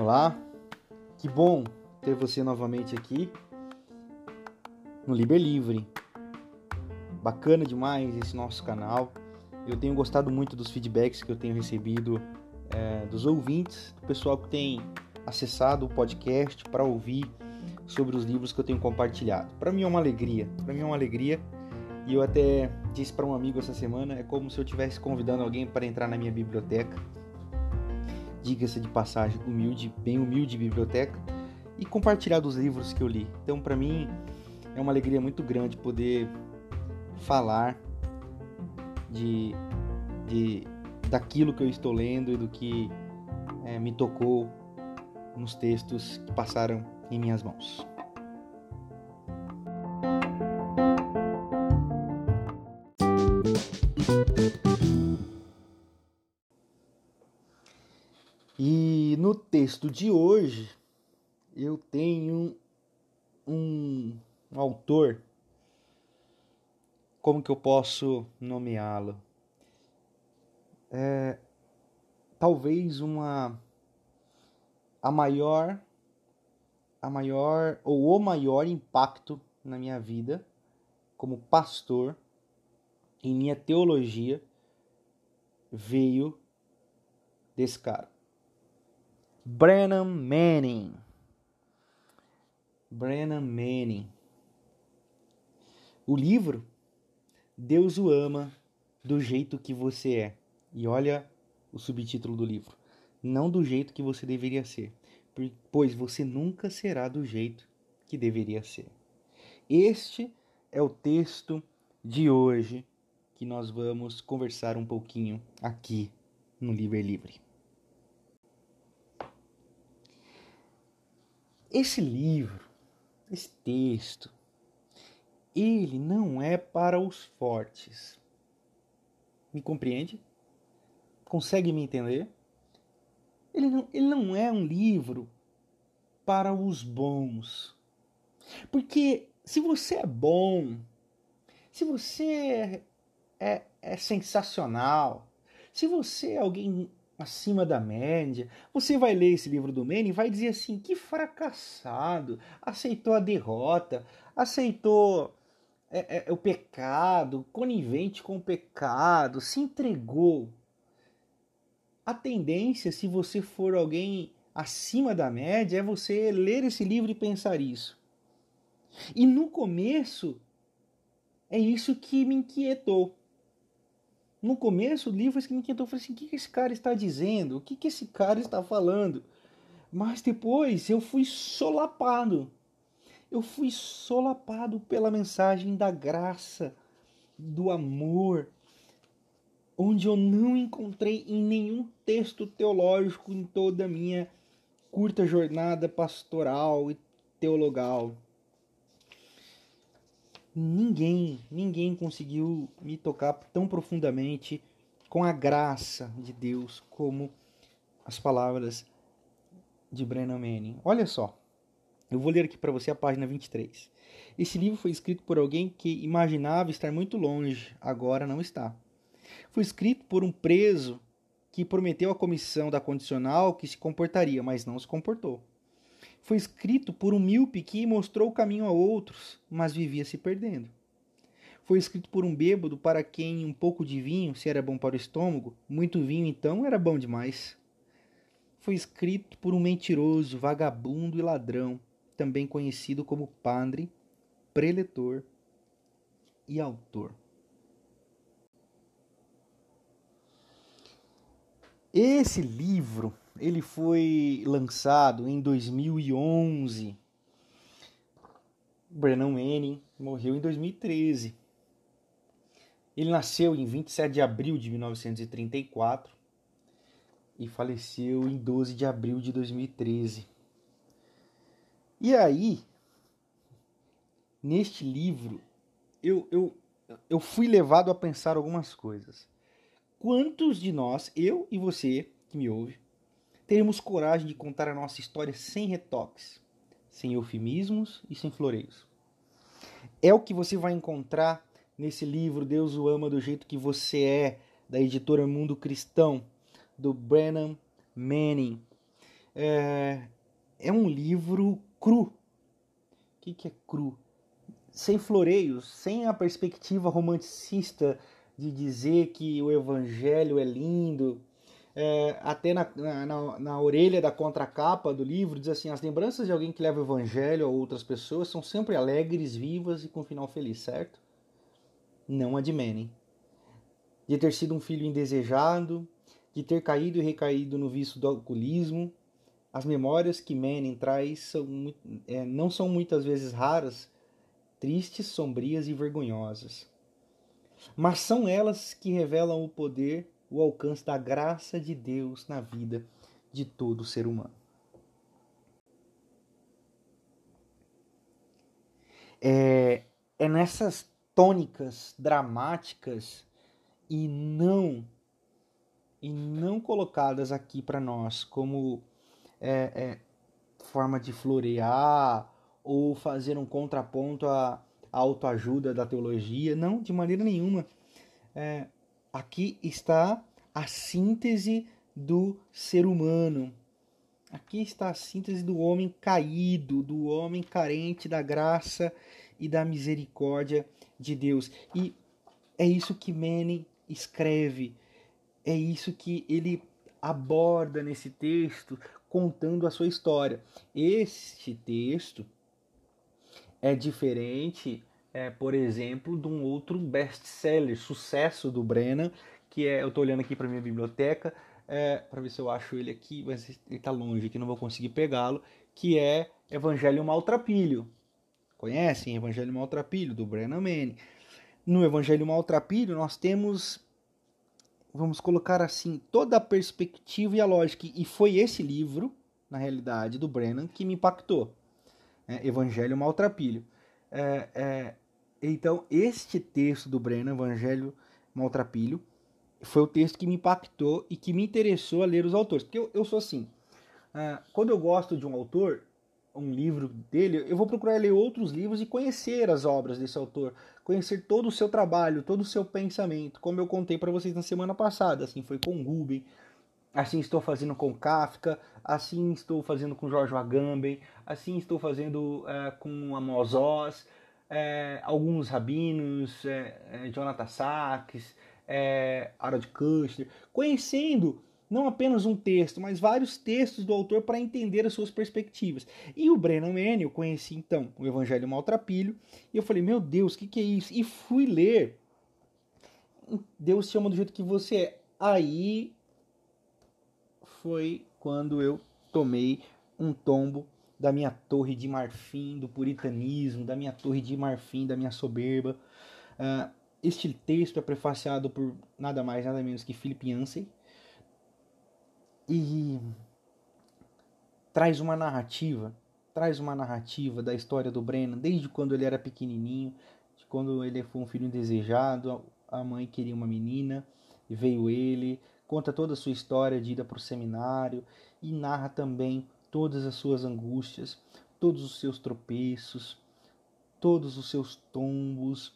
Olá, que bom ter você novamente aqui no Liber Livre. Bacana demais esse nosso canal. Eu tenho gostado muito dos feedbacks que eu tenho recebido é, dos ouvintes, do pessoal que tem acessado o podcast para ouvir sobre os livros que eu tenho compartilhado. Para mim é uma alegria, para mim é uma alegria. E eu até disse para um amigo essa semana, é como se eu estivesse convidando alguém para entrar na minha biblioteca diga-se de passagem, humilde, bem humilde biblioteca e compartilhar dos livros que eu li. Então, para mim, é uma alegria muito grande poder falar de, de daquilo que eu estou lendo e do que é, me tocou nos textos que passaram em minhas mãos. Texto de hoje, eu tenho um, um autor. Como que eu posso nomeá-lo? É, talvez uma a maior a maior ou o maior impacto na minha vida como pastor em minha teologia veio desse cara. Brennan Manning. Brennan Manning. O livro Deus o ama do jeito que você é. E olha o subtítulo do livro. Não do jeito que você deveria ser, pois você nunca será do jeito que deveria ser. Este é o texto de hoje que nós vamos conversar um pouquinho aqui no Liber Livre. Esse livro, esse texto, ele não é para os fortes. Me compreende? Consegue me entender? Ele não, ele não é um livro para os bons. Porque se você é bom, se você é, é, é sensacional, se você é alguém acima da média. Você vai ler esse livro do Manning e vai dizer assim: que fracassado, aceitou a derrota, aceitou é, é, o pecado, conivente com o pecado, se entregou. A tendência, se você for alguém acima da média, é você ler esse livro e pensar isso. E no começo, é isso que me inquietou. No começo, o livro que me inquietou. Eu falei assim: o que esse cara está dizendo? O que esse cara está falando? Mas depois eu fui solapado. Eu fui solapado pela mensagem da graça, do amor, onde eu não encontrei em nenhum texto teológico em toda a minha curta jornada pastoral e teologal ninguém, ninguém conseguiu me tocar tão profundamente com a graça de Deus como as palavras de Brennan Manning. Olha só, eu vou ler aqui para você a página 23. Esse livro foi escrito por alguém que imaginava estar muito longe, agora não está. Foi escrito por um preso que prometeu à comissão da condicional que se comportaria, mas não se comportou. Foi escrito por um míope que mostrou o caminho a outros, mas vivia se perdendo. Foi escrito por um bêbado para quem um pouco de vinho, se era bom para o estômago, muito vinho então era bom demais. Foi escrito por um mentiroso, vagabundo e ladrão, também conhecido como padre, preletor e autor. Esse livro ele foi lançado em 2011. Brennan Manning morreu em 2013. Ele nasceu em 27 de abril de 1934 e faleceu em 12 de abril de 2013. E aí, neste livro, eu, eu, eu fui levado a pensar algumas coisas. Quantos de nós, eu e você que me ouve, teremos coragem de contar a nossa história sem retoques, sem eufemismos e sem floreios. É o que você vai encontrar nesse livro Deus o ama do jeito que você é, da editora Mundo Cristão, do Brennan Manning. É, é um livro cru. O que, que é cru? Sem floreios, sem a perspectiva romanticista de dizer que o evangelho é lindo. É, até na, na, na, orelha da contracapa do livro diz assim: as lembranças de alguém que leva o evangelho a outras pessoas são sempre alegres, vivas e com final feliz, certo? Não a de ter sido um filho indesejado, de ter caído e recaído no vício do alcoolismo, as memórias que Manning traz são, é, não são muitas vezes raras, tristes, sombrias e vergonhosas. Mas são elas que revelam o poder, o alcance da graça de Deus na vida de todo ser humano. É, é nessas tônicas dramáticas e não e não colocadas aqui para nós como é, é, forma de florear ou fazer um contraponto à, autoajuda da teologia. Não, de maneira nenhuma. É, aqui está a síntese do ser humano. Aqui está a síntese do homem caído, do homem carente da graça e da misericórdia de Deus. E é isso que Manning escreve, é isso que ele aborda nesse texto, contando a sua história. Este texto é diferente, é, por exemplo, de um outro best-seller, sucesso do Brennan, que é, eu estou olhando aqui para minha biblioteca, é, para ver se eu acho ele aqui, mas ele está longe aqui, não vou conseguir pegá-lo, que é Evangelho Maltrapilho. Conhecem Evangelho Maltrapilho, do Brennan Manning. No Evangelho Maltrapilho, nós temos, vamos colocar assim, toda a perspectiva e a lógica. E foi esse livro, na realidade, do Brennan, que me impactou. É, Evangelho Maltrapilho. É, é, então, este texto do Brennan, Evangelho Maltrapilho, foi o texto que me impactou e que me interessou a ler os autores. Porque eu, eu sou assim, uh, quando eu gosto de um autor, um livro dele, eu vou procurar ler outros livros e conhecer as obras desse autor, conhecer todo o seu trabalho, todo o seu pensamento, como eu contei para vocês na semana passada. Assim foi com Rubem, assim estou fazendo com Kafka, assim estou fazendo com George Agamben, assim estou fazendo uh, com Amos Oz, uh, alguns rabinos, uh, Jonathan Sachs, é, Harold Kushner, conhecendo não apenas um texto, mas vários textos do autor para entender as suas perspectivas. E o Brennan Manning, eu conheci então o Evangelho Maltrapilho, e eu falei, meu Deus, o que, que é isso? E fui ler. Deus chama do jeito que você é. Aí foi quando eu tomei um tombo da minha torre de marfim, do puritanismo, da minha torre de marfim, da minha soberba. Uh, este texto é prefaciado por nada mais, nada menos que Philip Yancey, e traz uma narrativa, traz uma narrativa da história do Brennan, desde quando ele era pequenininho, de quando ele foi um filho indesejado, a mãe queria uma menina e veio ele, conta toda a sua história de ida para o seminário e narra também todas as suas angústias, todos os seus tropeços, todos os seus tombos,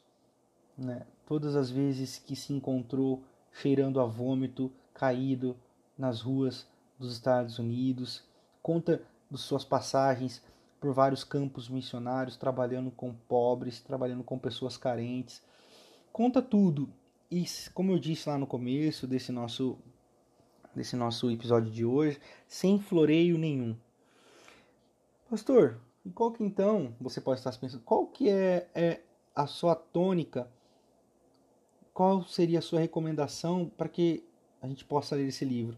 né? todas as vezes que se encontrou cheirando a vômito, caído nas ruas dos Estados Unidos, conta de suas passagens por vários campos missionários, trabalhando com pobres, trabalhando com pessoas carentes. Conta tudo. E como eu disse lá no começo desse nosso desse nosso episódio de hoje, sem floreio nenhum. Pastor, e qual que então, você pode estar pensando, qual que é, é a sua tônica? Qual seria a sua recomendação para que a gente possa ler esse livro.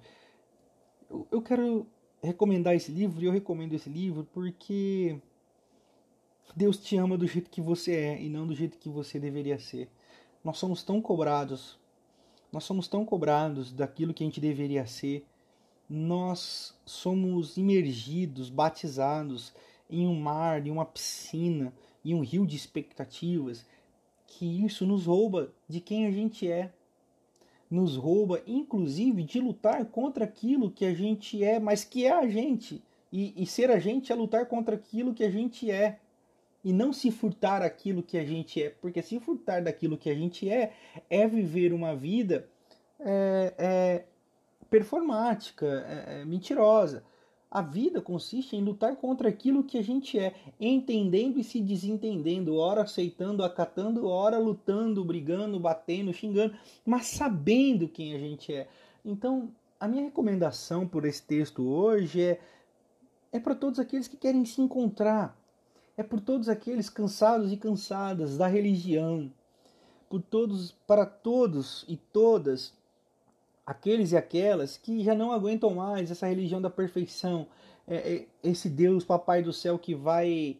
Eu, eu quero recomendar esse livro e eu recomendo esse livro porque Deus te ama do jeito que você é e não do jeito que você deveria ser. Nós somos tão cobrados, nós somos tão cobrados daquilo que a gente deveria ser. Nós somos imergidos, batizados em um mar, em uma piscina, em um rio de expectativas, que isso nos rouba de quem a gente é nos rouba, inclusive, de lutar contra aquilo que a gente é, mas que é a gente. E, e ser a gente é lutar contra aquilo que a gente é. E não se furtar aquilo que a gente é. Porque se furtar daquilo que a gente é, é viver uma vida é, é performática, é, é mentirosa. A vida consiste em lutar contra aquilo que a gente é, entendendo e se desentendendo, ora aceitando, acatando, ora lutando, brigando, batendo, xingando, mas sabendo quem a gente é. Então, a minha recomendação por esse texto hoje é é para todos aqueles que querem se encontrar, é por todos aqueles cansados e cansadas da religião, por todos, para todos e todas aqueles e aquelas que já não aguentam mais essa religião da perfeição, é, é, esse Deus, Papai do céu, que vai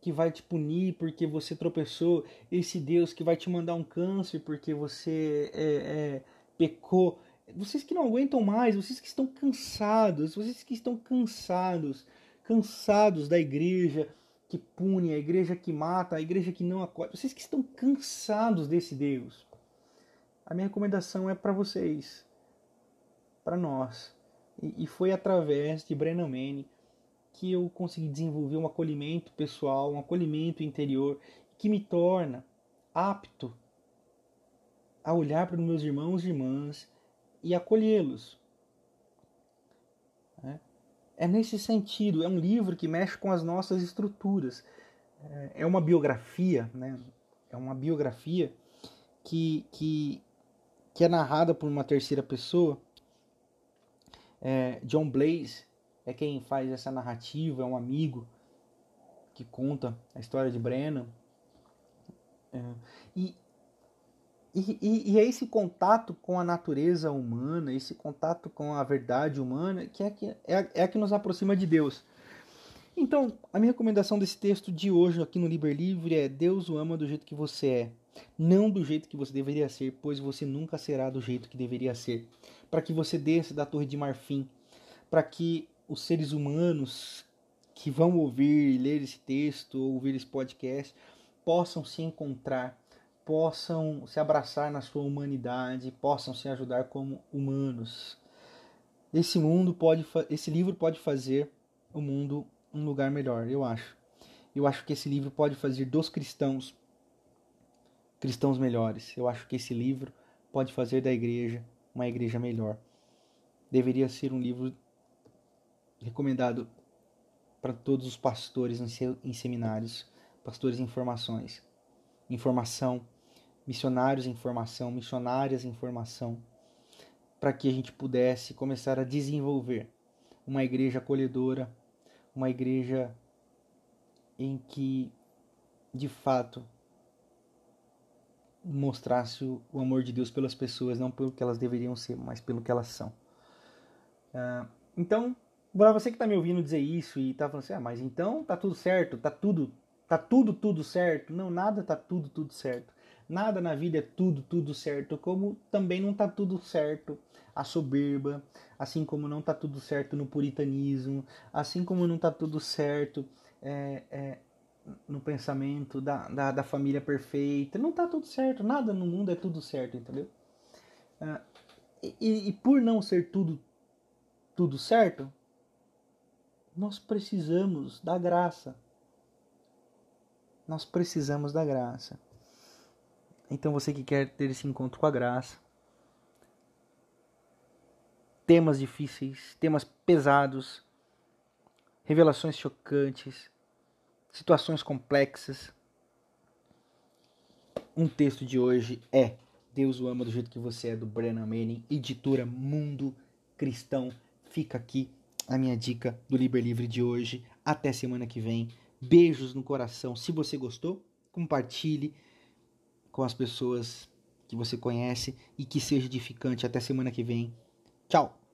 que vai te punir porque você tropeçou, esse Deus que vai te mandar um câncer porque você é, é, pecou. Vocês que não aguentam mais, vocês que estão cansados, vocês que estão cansados, cansados da igreja que pune, a igreja que mata, a igreja que não acolhe, vocês que estão cansados desse Deus a minha recomendação é para vocês, para nós. E, e, foi através de Brennan que eu consegui desenvolver um acolhimento pessoal, um acolhimento interior que me torna apto a olhar para os meus irmãos e irmãs e acolhê-los. É, nesse sentido, é um livro que mexe com as nossas estruturas. É, é uma biografia, né? É uma biografia que, que que é narrada por uma terceira pessoa. É, John Blaze é quem faz essa narrativa, é um amigo que conta a história de Brennan. É, e, e, e, é esse contato com a natureza humana, esse contato com a verdade humana, que é, que é, é a que nos aproxima de Deus. Então, a minha recomendação desse texto de hoje aqui no Liber Livre é: Deus o ama do jeito que você é não do jeito que você deveria ser, pois você nunca será do jeito que deveria ser. Para que você desça da torre de marfim, para que os seres humanos que vão ouvir, ler esse texto, ouvir esse podcast, possam se encontrar, possam se abraçar na sua humanidade, possam se ajudar como humanos. Esse mundo pode, esse livro pode fazer o mundo um lugar melhor, eu acho. Eu acho que esse livro pode fazer dos cristãos cristãos melhores. Eu acho que esse livro pode fazer da igreja uma igreja melhor. Deveria ser um livro recomendado para todos os pastores em seminários, pastores em formações, informação, missionários em formação, missionárias em formação, para que a gente pudesse começar a desenvolver uma igreja acolhedora, uma igreja em que de fato mostrasse o amor de Deus pelas pessoas, não pelo que elas deveriam ser, mas pelo que elas são. Uh, então, para você que está me ouvindo dizer isso e está falando assim, ah, mas então tá tudo certo, tá tudo, tá tudo tudo certo. Não, nada tá tudo tudo certo. Nada na vida é tudo tudo certo, como também não tá tudo certo a soberba, assim como não tá tudo certo no puritanismo, assim como não tá tudo certo é, é, no pensamento da, da, da, família perfeita. Não tá tudo certo, nada no mundo é tudo certo, entendeu? Uh, e, e por não ser tudo, tudo certo, nós precisamos da graça. Nós precisamos da graça. Então você que quer ter esse encontro com a graça, temas difíceis, temas pesados, revelações chocantes, situações complexas. Um texto de hoje é Deus o ama do jeito que você é, do Brennan Manning, editora Mundo Cristão. Fica aqui a minha dica do Liber Livre de hoje. Até semana que vem. Beijos no coração. Se você gostou, compartilhe com as pessoas que você conhece e que seja edificante. Até semana que vem. Tchau!